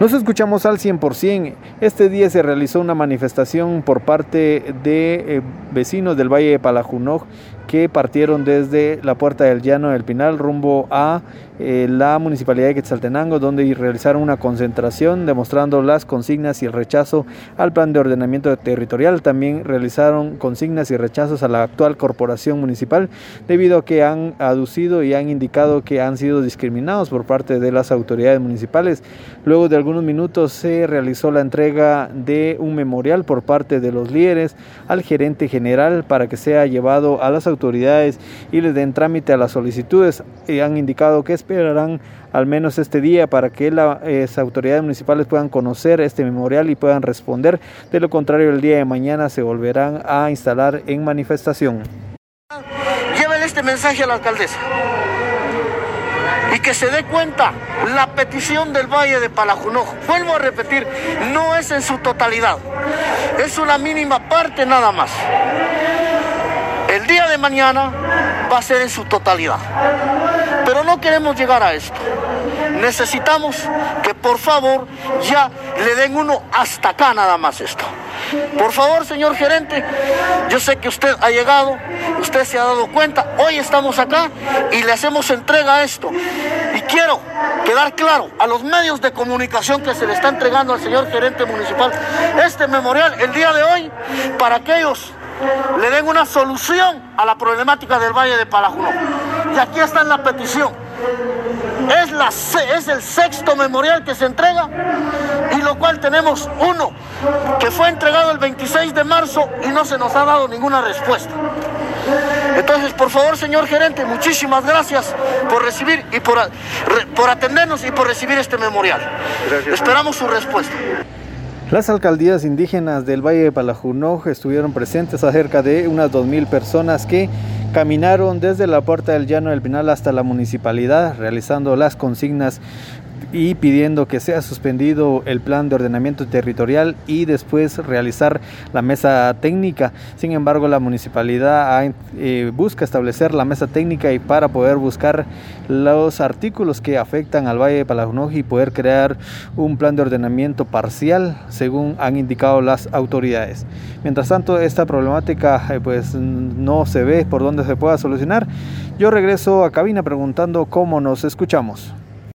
Nos escuchamos al 100%. Este día se realizó una manifestación por parte de eh, vecinos del Valle de Palajunoj que partieron desde la Puerta del Llano del Pinal rumbo a eh, la Municipalidad de Quetzaltenango, donde realizaron una concentración demostrando las consignas y el rechazo al plan de ordenamiento territorial. También realizaron consignas y rechazos a la actual corporación municipal debido a que han aducido y han indicado que han sido discriminados por parte de las autoridades municipales. Luego de algunos minutos se realizó la entrega de un memorial por parte de los líderes al gerente general para que sea llevado a las autoridades autoridades y les den trámite a las solicitudes. Y han indicado que esperarán al menos este día para que las autoridades municipales puedan conocer este memorial y puedan responder. De lo contrario, el día de mañana se volverán a instalar en manifestación. Llévenle este mensaje a la alcaldesa y que se dé cuenta la petición del Valle de Palajunojo. Vuelvo a repetir, no es en su totalidad, es una mínima parte nada más. De mañana va a ser en su totalidad. Pero no queremos llegar a esto. Necesitamos que por favor ya le den uno hasta acá nada más esto. Por favor, señor gerente, yo sé que usted ha llegado, usted se ha dado cuenta, hoy estamos acá y le hacemos entrega a esto. Y quiero quedar claro a los medios de comunicación que se le está entregando al señor gerente municipal este memorial el día de hoy para aquellos le den una solución a la problemática del Valle de Palajuno. Y aquí está en la petición. Es, la, es el sexto memorial que se entrega y lo cual tenemos uno que fue entregado el 26 de marzo y no se nos ha dado ninguna respuesta. Entonces, por favor, señor gerente, muchísimas gracias por recibir y por, por atendernos y por recibir este memorial. Esperamos su respuesta. Las alcaldías indígenas del Valle de Palajunoj estuvieron presentes a cerca de unas 2.000 personas que caminaron desde la Puerta del Llano del Pinal hasta la municipalidad realizando las consignas y pidiendo que sea suspendido el plan de ordenamiento territorial y después realizar la mesa técnica. Sin embargo, la municipalidad eh, busca establecer la mesa técnica y para poder buscar los artículos que afectan al Valle de Palajunoj y poder crear un plan de ordenamiento parcial según han indicado las autoridades. Mientras tanto, esta problemática eh, pues no se ve por dónde se pueda solucionar. Yo regreso a cabina preguntando cómo nos escuchamos.